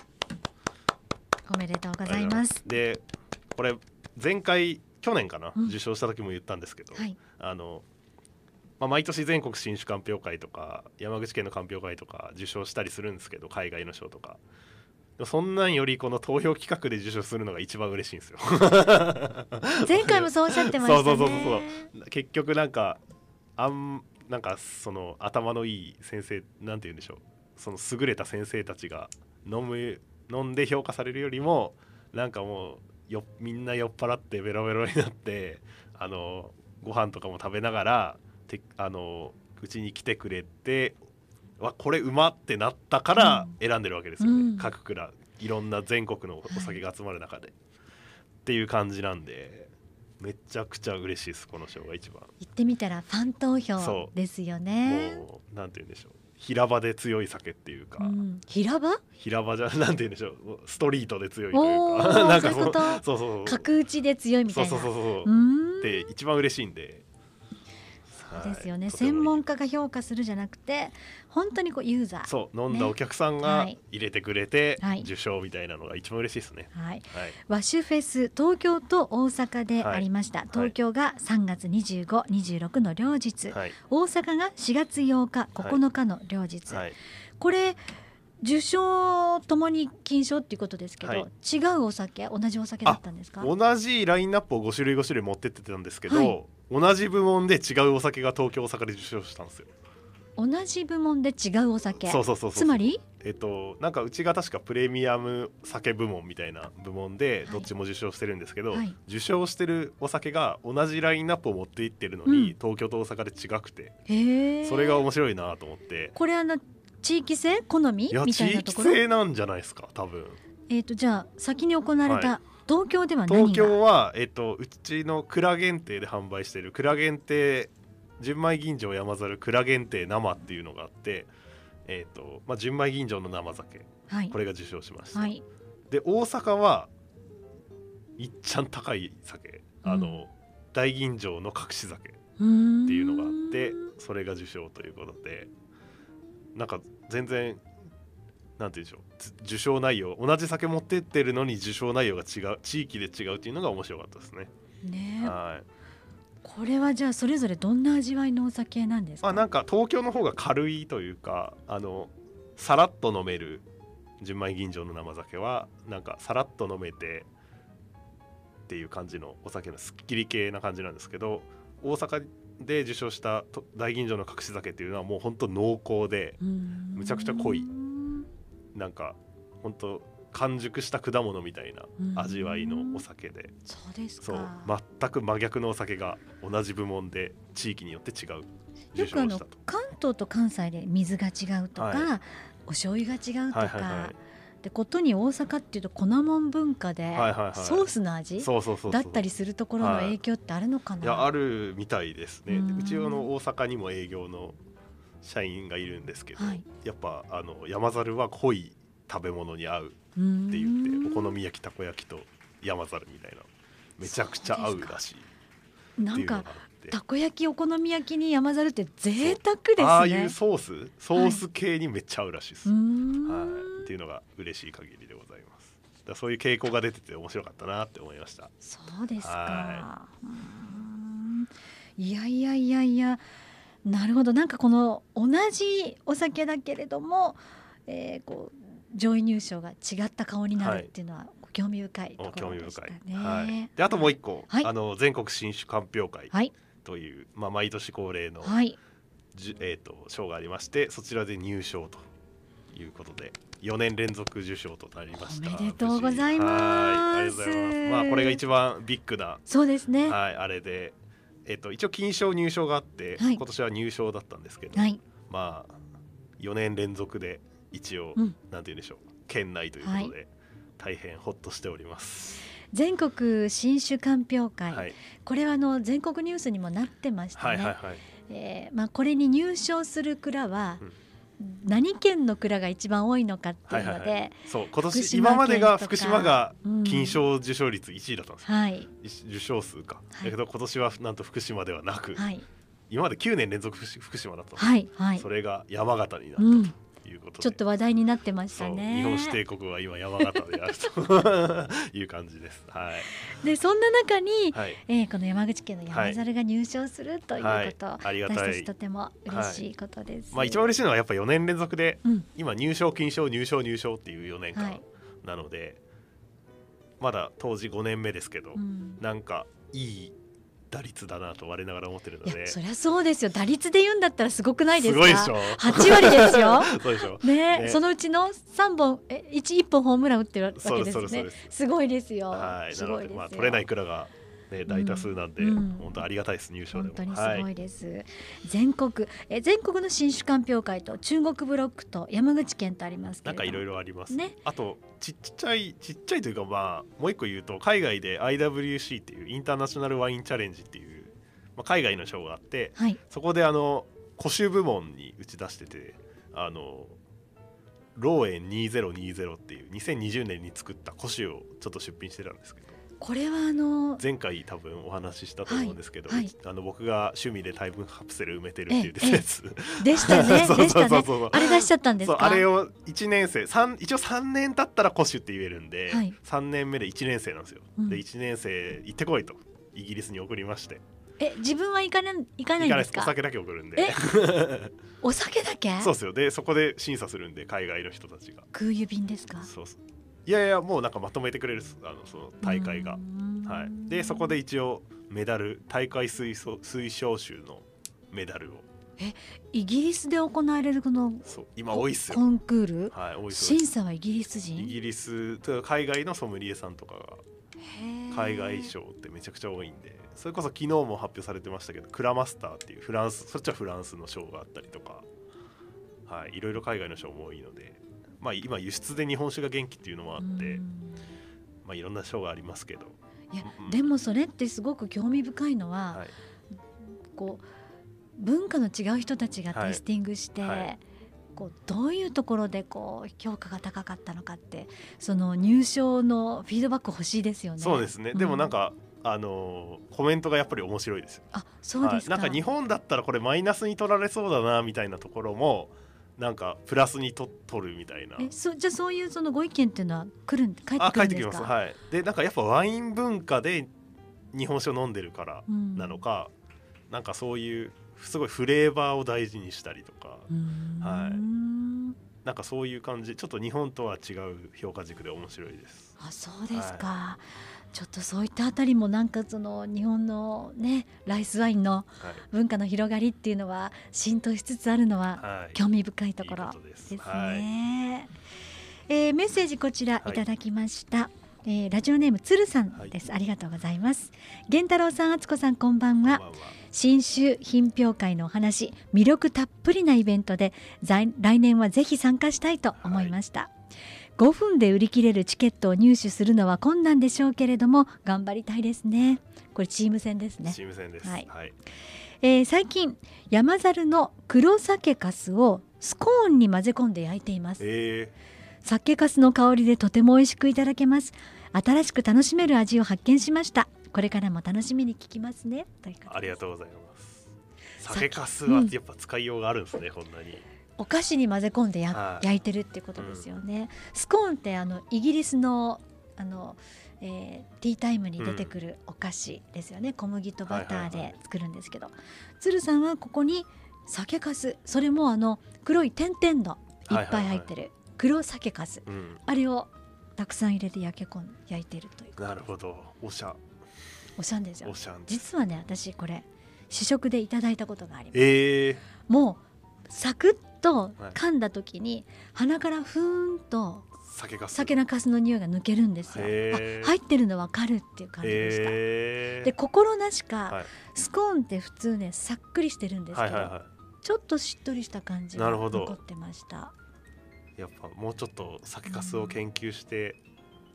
おめでとうございます。でこれ前回去年かな、うん。受賞した時も言ったんですけど、はい、あのまあ、毎年全国新酒鑑評会とか山口県の鑑評会とか受賞したりするんですけど海外の賞とか。そんなんよりこの投票企画で受賞するのが一番嬉しいんですよ。前回もそうおっしゃってましたね。そうそうそうそう。結局なんかあんなんかその頭のいい先生なんて言うんでしょう。その優れた先生たちが飲む飲んで評価されるよりもなんかもうよみんな酔っ払ってベロベロになってあのご飯とかも食べながらてあのうちに来てくれてわこれうまってなったから選んでるわけですよね、うん。各蔵いろんな全国のお酒が集まる中で、っていう感じなんでめちゃくちゃ嬉しいですこの賞が一番。言ってみたらファン投票そう。ですよね。もうなんて言うんでしょう平場で強い酒っていうか、うん、平場？平場じゃ なんて言うんでしょう。ストリートで強いというおかー なんかそうそうそうそう。角打ちで強いみたそいうな。そうそうそうう。ーん。で一番嬉しいんで。そうですよね、はい専門家が評価するじゃなくて本当にこうユーザー。そう飲んだお客さんはがい。入れてくれてはい。受賞みたいなのが一番嬉しいですね。はい、はい、ワシュフェス東京と大阪でありました、い。東京が3月25、26の両日、はい、大阪が4月8日9日の両日、はい、これ受賞ともに金賞っていうことですけど、はい。違うお酒同じお酒だったんですか？同じラインナップを5種類5種類持ってってたんですけど、はい同じ部門で違うお酒が東京大阪で受賞したんですよ。同じ部門で違うお酒？そうそうそうつまり？えっとなんかうちが確かプレミアム酒部門みたいな部門ではい。どっちも受賞してるんですけど、はい。受賞してるお酒が同じラインナップを持っていってるのに、うん。東京と大阪で違くてそれが面白いなと思って。これあの地域性？好み？みたい地域なところ？性なんじゃないですか多分。えっ、とじゃあ先に行われはた東京では東京は、えっと、うちの蔵限定で販売してる蔵限定純米吟醸山猿蔵限定生っていうのがあってえっとまあ純米吟醸の生酒はい。これが受賞しました、はい。で大阪はいっちゃん高い酒あの、うん大吟醸の隠し酒っていうのがあってそれが受賞ということでなんか全然なんて言うんでしょう。つ受賞内容同じ酒持ってってるのに受賞内容が違う地域で違うっていうのが面白かったですね。ね。えはい。これはじゃあそれぞれどんな味わいのお酒なんですか？あなんか東京の方が軽いというかあのさらっと飲める純米吟醸の生酒はなんかさらっと飲めてっていう感じのお酒のすっきり系な感じなんですけど大阪で受賞したと大吟醸の隠し酒っていうのはもう本当濃厚でむちゃくちゃ濃いなんか本当完熟した果物みたいな味わいのお酒で。そうですそう。か全く真逆のお酒が同じ部門で地域によって違う受よくあの。関東と関西で水が違うとか、はお醤油が違うとか、はいはいはい。でことに大阪っていうと粉もん文化で、はいはいはい。ソースの味そうそうそうそう。だったりするところの影響ってあるのかな、いやあるみたいですね。うちはあの大阪にも営業の社員がいるんですけど、はい。やっぱあの山猿は濃い食べ物に合うって言ってお好み焼きたこ焼きと山猿みたいなめちゃくちゃ合うらしいないんかたこ焼きお好み焼きに山猿って贅沢ですね。ああいうソースソース系にめっちゃ合うらしいです、うーはい。んっていうのが嬉しい限りでございます。だそういう傾向が出てて面白かったなって思いました。そうですか。いやいやいやいやなるほど。なんかこの同じお酒だけれども、えー、こう上位入賞が違った顔になるっていうのは興味深いとこ興味ろでした深い、ね。はい、であともう一個、はい。あの全国新酒鑑評会はい。という、まあ、毎年恒例の、はい。じゅえー、と賞がありましてそちらで入賞ということで4年連続受賞となりました。おめでとうございます。はい。ありがとうございます。まあこれが一番ビッグな、そうですね。はい、あれで、えー、と一応金賞入賞があって、はい。今年は入賞だったんですけど、はい。まあ4年連続で一応、うん。なんて言うんでしょう県内ということで、大変ほっとしております。全国新酒鑑評会、はい、これはあの全国ニュースにもなってましたね。はいはいはい。えーまあこれに入賞する蔵は、うん何県の蔵が一番多いのかっていうので、はいはいはい。そう今福年島今までが福島がうん金賞受賞率1位だったん。ですよ、はい。受賞数か、はい。だけど今年はなんと福島ではなく、はい。今まで9年連続福福島だったんです、はいはい。そ。れが山形になったうん、ということで、ちょっと話題になってましたね。日本指定国は今山形であると。いう感じです。はい、でそんな中に、はい。えーこの山口県の山猿が入賞するというはい。こと、ありがたい。私たちとても嬉しいことです。まあ一番嬉しいのはやっぱ4年連続でうん。今入賞金賞入賞入賞っていう4年間はい。なので、まだ当時5年目ですけど、うん。なんかいい打率だなと我ながら思ってるので。そりゃそうですよ。打率で言うんだったらすごくないですか？すごいでしょ。8割ですよ。そうでしょ。ね、ね、そのうちの3本え 1, 1本ホームラン打ってるわけですね。すごいですよ。はいなのでまあ取れない蔵がね、大多数なんで、うん、本当ありがたいです入賞で本当にすごいです、はい、全国え全国の新酒鑑評会と中国ブロックと山口県とありますなんかいろいろあります。ね。あとちっちゃいちっちゃいというかまあもう一個言うと海外で IWC っていうインターナショナルワインチャレンジっていう、まあ、海外の賞があって、はい、そこであの古酒部門に打ち出しててあのローエン2020っていう2020年に作った古酒をちょっと出品してたんですけどこれはあの前回多分お話ししたと思うんですけど、はいはい、あの僕が趣味でタイムカプセル埋めてるっていうやつでしたね でしたね。あれ出しちゃったんですあれを1年生三一応3年経ったら古酒って言えるんで、はい、3年目で1年生なんですよ、うん、で1年生行ってこいとイギリスに送りまして。え自分は行かない行かないんですか？お酒だけ送るんで。お酒だけ？そうですよ。でそこで審査するんで海外の人たちが。空輸便ですか？そうそういやいやもうなんかまとめてくれるあのその大会が、はい、でそこで一応メダル大会推推奨集のメダルを。えイギリスで行われるこのそう今多いっすよ。コンクール、はい、多い審査はイギリス人？イギリスと海外のソムリエさんとかが海外賞ってめちゃくちゃ多いんで。それこそ昨日も発表されてましたけど Kura Master っていうフランスそっちはフランスの賞があったりとか。はいいろいろ海外の賞も多いのでまあ、今輸出で日本酒が元気っていうのもあって、まあ、いろんな賞がありますけど。いや、うん、でもそれってすごく興味深いのは、はい、こう文化の違う人たちがテイスティングして、はい。はい、こうどういうところでこう評価が高かったのかってその入賞のフィードバック欲しいですよね。そうですね、うん、でもなんかあのコメントがやっぱり面白いですあそうですなんか日本だったらこれマイナスに取られそうだなみたいなところもなんかプラスにと取るみたいな。えそじゃあそういうそのご意見っていうのは来る帰ってくるんですか？はい。でなんかやっぱワイン文化で日本酒を飲んでるからなのか、うん、なんかそういうすごいフレーバーを大事にしたりとか。はい。なんかそういう感じ。ちょっと日本とは違う評価軸で面白いです。あそうですか、はいちょっとそういったあたりもなんかその日本のねライスワインの文化の広がりっていうのは浸透しつつあるのは興味深いところです。ね。はい、えー、メッセージこちらい。ただきました。はい、えー、ラジオネームつるさんです、はい、ありがとうございます。源太郎さん敦子さんこんばんは新酒品評会のお話魅力たっぷりなイベントで来年はぜひ参加したいと思いました、はい5分で売り切れるチケットを入手するのは困難でしょうけれども頑張りたいですね。これチーム戦ですね。チーム戦です。はい、はい、えー、最近山猿の黒酒粕をスコーンに混ぜ込んで焼いています、えー、酒粕の香りでとても美味しくいただけます。新しく楽しめる味を発見しましたこれからも楽しみに聞きますね。ありがとうございます。酒粕はやっぱ使いようがあるんですね、うん、こんなに。お菓子に混ぜ込んでや、はい、焼いてるってことですよね。うん、スコーンってあのイギリスのあの、えー、ティータイムに出てくるお菓子ですよね、うん、小麦とバターで作るんですけど、鶴さんはここに酒粕それもあの黒い点々のいっぱい入ってる黒酒粕、うん、あれをたくさん入れて焼け込ん焼いてるというなるほど。おしゃおしゃんですよ。実はね私これ試食でいただいたことがあります、えー、もうサクッと噛んだ時に、鼻からふーんと酒かす酒のかすの匂いが抜けるんですよ。あ入ってるの分かるっていう感じでした。で心なしか、はい、スコーンって普通ねさっくりしてるんですけど、ちょっとしっとりした感じが残ってました。やっぱもうちょっと酒かすを研究して、うん、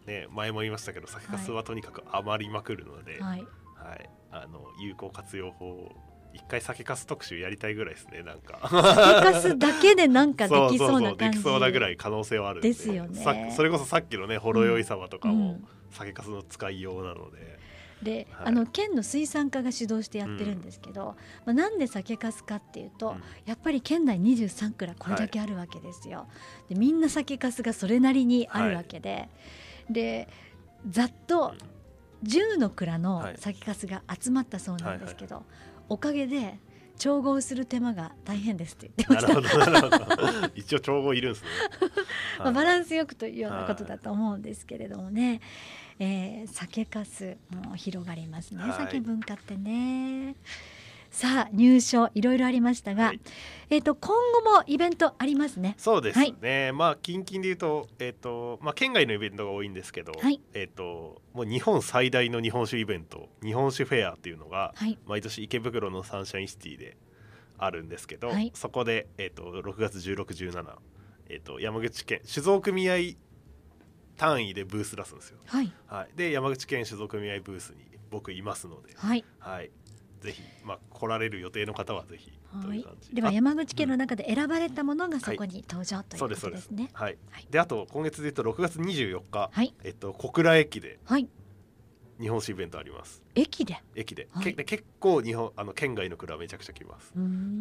ね前も言いましたけど酒かすはとにかく余りまくるので、はい、はい、あの有効活用法を一回酒かす特集やりたいぐらいですねなんか。酒かすだけでなんかできそうな感じできそうなぐらい可能性はあるで。すよね。それこそさっきのねほろ酔い様とかも酒かすの使いようなので。で、はい、あの県の水産課が主導してやってるんですけど、うん、まあ、なんで酒かすかっていうと、うん、やっぱり県内23区らこれだけあるわけですよ。はい、でみんな酒かすがそれなりにあるわけで、はい、でざっと10の蔵の酒かすが集まったそうなんですけど、おかげで調合する手間が大変ですって言ってまなした。るほどなるほど。一応調合いるんですね。まあ、バランスよくというようなことだと思うんですけれどもね、えー、酒かすも広がりますね、はい。酒文化ってねさあ入賞いろいろありましたが、はい。えっ、と今後もイベントありますね。そうですね、まあ近々で言うと,、えっとまあ、県外のイベントが多いんですけど、はい。えっともう日本最大の日本酒イベント日本酒フェアっていうのがはい。毎年池袋のサンシャインシティであるんですけど、はい。そこで、えっと6月1617、えっと山口県酒造組合単位でブース出すんですよ。はい。はい、で山口県酒造組合ブースに僕いますので、はい。はい、ぜひ、まあ、来られる予定の方はぜひ。ではあ山口県の中で選ばれたものがそこに登場ということですね。はい。はい、であと今月で言うと6月24日、はい。えっと、小倉駅ではい。日本酒イベントあります。駅で？駅で,はい。け、で結構日本あの県外の蔵めちゃくちゃ来ます。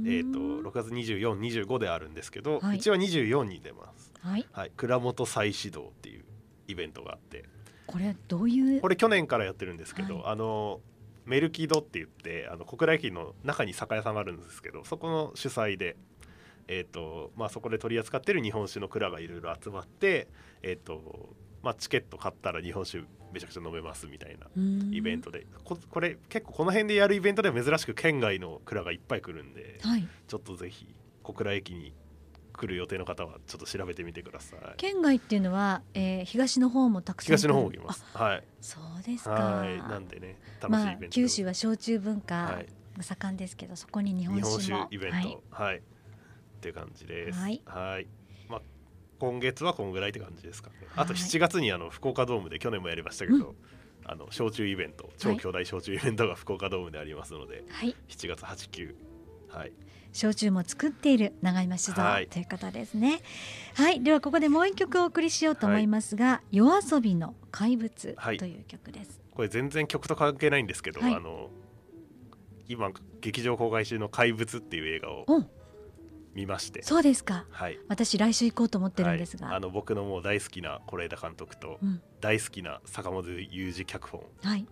えっ、と6月2425であるんですけど、はい。うちは24に出ます。はい。はい。蔵元再始動っていうイベントがあって。これはどういう？これ去年からやってるんですけど、はい。あのメルキドって言ってあの小倉駅の中に酒屋さんがあるんですけどそこの主催でえーとまあ、そこで取り扱ってる日本酒の蔵がいろいろ集まって、えーとまあ、チケット買ったら日本酒めちゃくちゃ飲めますみたいなイベントでここれ結構この辺でやるイベントでは珍しく県外の蔵がいっぱい来るんではい。ちょっとぜひ小倉駅に来る予定の方はちょっと調べてみてください。県外っていうのは、えー、東の方もたくさん東の方も来あます。はい。そうですか。はい。なんでねまあ九州は焼酎文化盛んですけど、そこに日日本本酒イベント。はい、はい、っていう感じです。はい。はい。まあ今月はこんぐらいって感じですかね。あとはい7月にあの福岡ドームで去年もやりましたけど、うん。あの焼酎イベント。超巨大焼酎イベントが福岡ドームでありますのではい、7月89はい焼酎も作っている長山酒造、はい。という方ですね。はい。ではここでもう一曲お送りしようと思いますが、夜遊びの怪物はい。という曲です、これ全然曲と関係ないんですけど、はい。あの今劇場公開中の「怪物」っていう映画をお見まして。そうですか。はい。私来週行こうと思ってるんですが、はい、あの僕のもう大好きな是枝監督とうん。大好きな坂本雄二脚本はい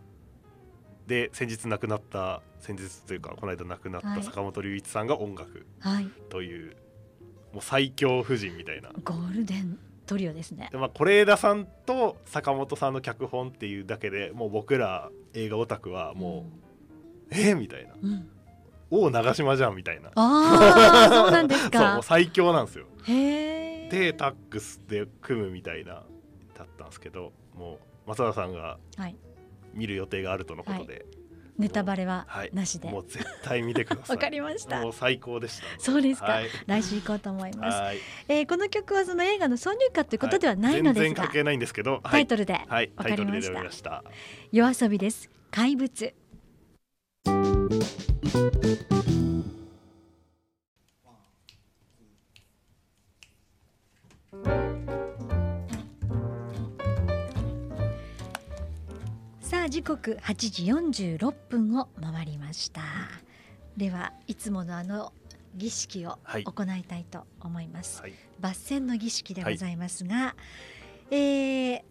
で先日亡くなった先日というかこの間亡くなっはい。た坂本龍一さんが音楽はい。という、もう最強夫人みたいな。ゴールデントリオですね。でまあ是枝さんと坂本さんの脚本っていうだけでもう僕ら映画オタクはもう、えー？みたいな。うん、うん王長島じゃんみたいな。ああ そうなんですそうかもう最強なんですよ。へえでタックスで組むみたいなだったんですけどもう松原さんがはい見る予定があるとのことで、ネタバレははい。なしで。もう絶対見てください。わかりました。もう最高でした。そうですか。はい。来週行こうと思います、はい。えー、この曲はその映画の挿入歌ということではないのですが、全然関係ないんですけど、はい、タイトルで。はい、わかりました。夜遊びです。怪物さあ時刻8時46分を回りました。ではいつものあの儀式をはい。行いたいと思います、はい、抜栓の儀式でございますが、えー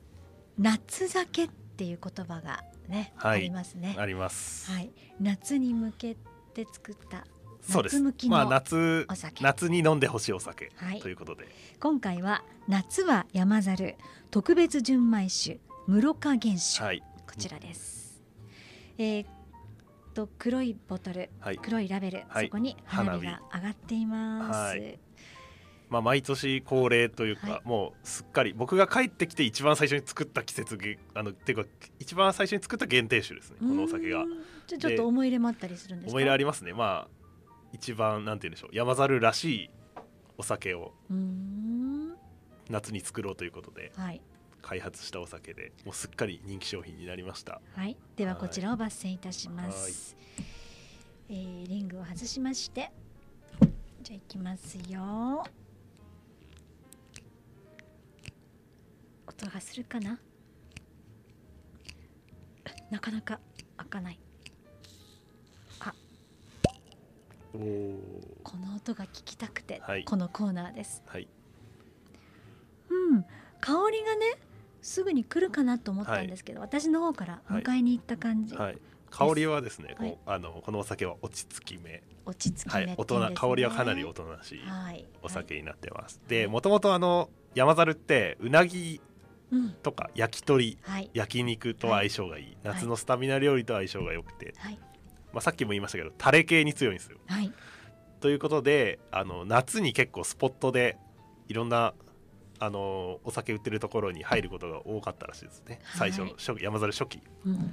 夏酒っていう言葉がね、はい。ありますね。あります。はい、夏に向けて作ったそうです。夏向き。のまあ夏お酒。夏に飲んでほしいお酒、はい。ということで、今回は夏は山猿特別純米酒室賀原酒、はいこちらです。えーっと黒いボトル、はい。黒いラベル、はいそこに花火花が上がっています。はいまあ毎年恒例というか、はいもうすっかり僕が帰ってきて一番最初に作った季節げあのっていうか一番最初に作った限定酒ですね。このお酒がうーんじゃあちょっと思い入れもあったりするんですか？思い入れありますね。まあ一番なんて言うんでしょう山猿らしいお酒を夏に作ろうということではい開発したお酒でもうすっかり人気商品になりました。はい、でははいこちらを抜栓いたします。えーリングを外しまして、じゃあいきますよ。音がするかな？なかなか開かない。おおこの音が聞きたくて、はいこのコーナーです。はいうん、香りがね、すぐに来るかなと思ったんですけど、私の方から迎えに行った感じ。はい。香りはですね、はい、あのこのお酒は落ち着きめ。落ち着きめ、はい、大人香りはかなり大人しいお酒になってます、でもともとあの山猿ってうなぎとか焼き鳥、はい、焼肉と相性がいい、夏のスタミナ料理と相性が良くて、まあ、さっきも言いましたけどタレ系に強いんですよ。ということであの夏に結構スポットでいろんなあのお酒売ってるところに入ることが多かったらしいですね、最初の初山猿初期、うん、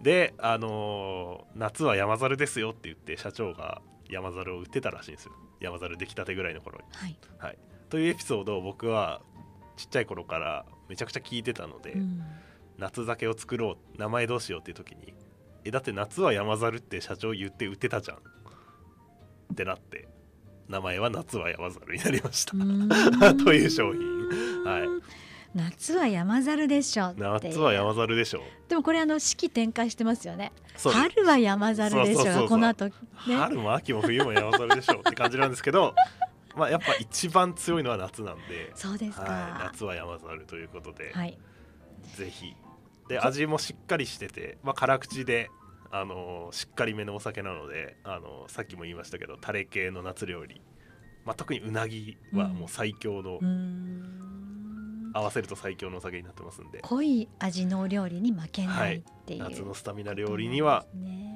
であの夏は山猿ですよって言って社長が山猿を売ってたらしいんですよ。山猿出来たてぐらいの頃に、はい、はい、というエピソードを僕はちっちゃい頃からめちゃくちゃ聞いてたので、うん、夏酒を作ろう名前どうしようっていう時にえだって夏は山猿って社長言って売ってたじゃん。ってなって名前は夏は山猿になりました。という商品。はい。夏は山猿でしょ夏は山猿でしょ。でもこれあの四季展開してますよね。春は山猿でしょこの後、ね、春も秋も冬も山猿でしょって感じなんですけど まあやっぱ一番強いのは夏なんで。そうですか、はい、夏は山猿ということで、はい、ぜひ。で味もしっかりしてて、まあ、辛口であのしっかりめのお酒なのであのさっきも言いましたけどタレ系の夏料理、まあ、特にうなぎはもう最強の、合わせると最強のお酒になってますんで。濃い味のお料理に負けないっていう、はい、夏のスタミナ料理には、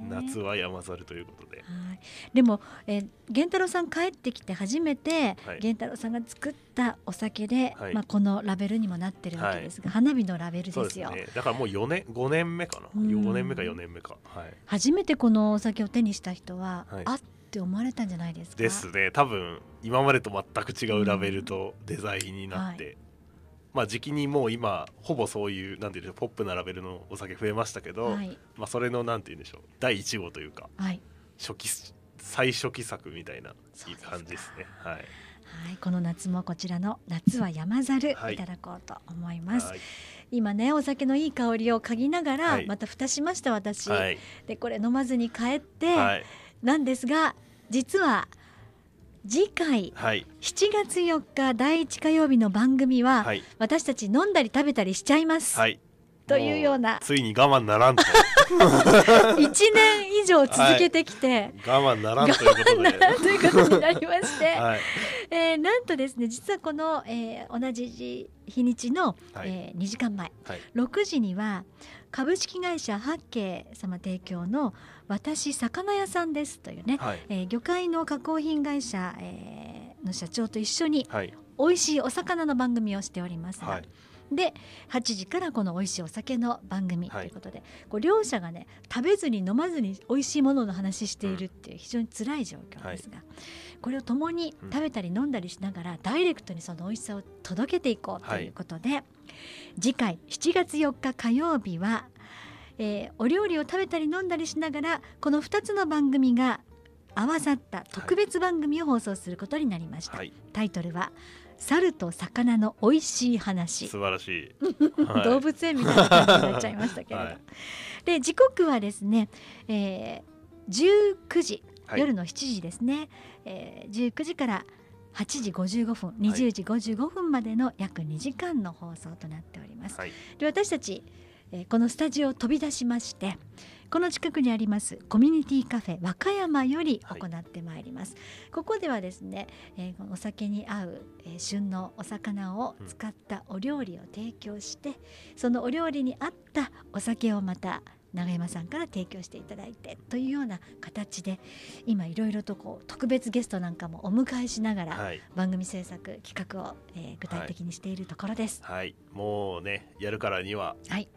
夏は山猿ということで、はい、でも、えー、源太郎さん帰ってきて初めて、はい、源太郎さんが作ったお酒で、はい、まあ、このラベルにもなってるわけですが、花火のラベルですよ、ね、だからもう4年5年目かな。5年目か4年目か、はい、初めてこのお酒を手にした人は、あって思われたんじゃないですか？ですね。多分今までと全く違うラベルとデザインになって、まあ、時期にもう今ほぼそういうなんていうポップなラベルのお酒増えましたけど、はい、まあ、それのなんて言うんでしょう第1号というか、はい、初期最初期作みたいないい感じですね。はい、はい、この夏もこちらの夏は山猿い。ただこうと思います。今ねお酒のいい香りを嗅ぎながら、また蓋しました私、でこれ飲まずに帰って、なんですが実は次回、はい、7月4日第1火曜日の番組は、はい、私たち飲んだり食べたりしちゃいます。はい。というようなついに我慢ならんと。1年以上続けてきて、はい、我慢ならんということになりまして、はい、えー、なんとですね実はこの、えー、同じ日にちの、はい、えー、2時間前、はい、6時には株式会社八景様提供の私魚屋さんですというね、はい、えー、魚介の加工品会社、えー、の社長と一緒に、はい、美味しいお魚の番組をしておりますが、はい、で8時からこの美味しいお酒の番組ということで、こう両者がね食べずに飲まずに美味しいものの話しているっていう非常に辛い状況ですが、これを共に食べたり飲んだりしながら、ダイレクトにその美味しさを届けていこうということで、次回7月4日火曜日は、えー、お料理を食べたり飲んだりしながらこの2つの番組が合わさった特別番組を放送することになりました、はい、タイトルは猿と魚の美味しい話。素晴らし い、動物園みたいな感じになっちゃいましたけれど、はい、で時刻はですね、えー、19時、はい、夜の7時ですね、えー、19時から8時55分20時55分までの約2時間の放送となっております。はい、で私たち、えー、このスタジオを飛び出しましてこの近くにありますコミュニティカフェ和歌山より行ってまいります、はい、ここではですね、えー、お酒に合う、えー、旬のお魚を使ったお料理を提供して、うん、そのお料理に合ったお酒をまた永山さんから提供していただいてというような形で今いろいろとこう特別ゲストなんかもお迎えしながら番組制作企画を、えー、具体的にしているところです。はい、はい、もうねやるからには、はい、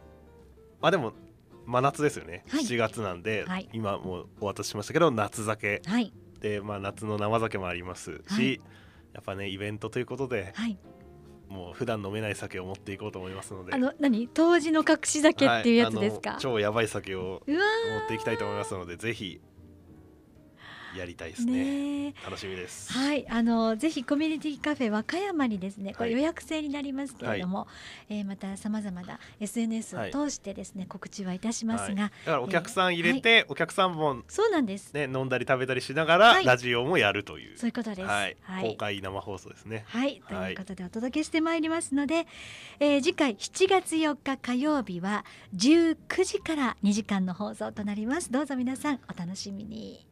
まあでも真夏ですよね、はい、7月なんで、はい、今もうお渡ししましたけど夏酒、はい、で、まあ、夏の生酒もありますし、やっぱねイベントということで、もう普段飲めない酒を持っていこうと思いますので。あの何？当時の隠し酒っていうやつですか、超やばい酒を持っていきたいと思いますのでぜひやりたいですね。楽しみです。はい。あのぜひコミュニティカフェ和歌山にですねこれ予約制になりますけれども、はい、えー、またさまざまな SNS を通してですね、はい、告知はいたしますが、はい、だからお客さん入れて、えー、お客さんもそうなんです。ね飲んだり食べたりしながら、ラジオもやるという。そういうことです、はい。公開生放送ですね。はい。ということでお届けしてまいりますので、えー、次回7月4日火曜日は19時から2時間の放送となります。どうぞ皆さんお楽しみに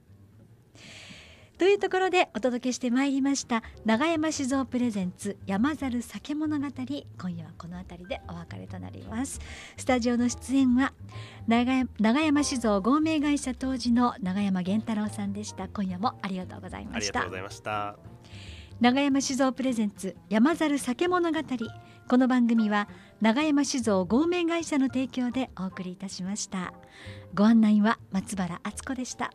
というところでお届けしてまいりました長山酒造プレゼンツ山猿酒物語。今夜はこの辺りでお別れとなります。スタジオの出演は長山酒造合名会社当時の長山源太郎さんでした。今夜もありがとうございました。ありがとうございました。長山酒造プレゼンツ山猿酒物語。この番組は長山酒造合名会社の提供でお送りいたしました。ご案内は松原敦子でした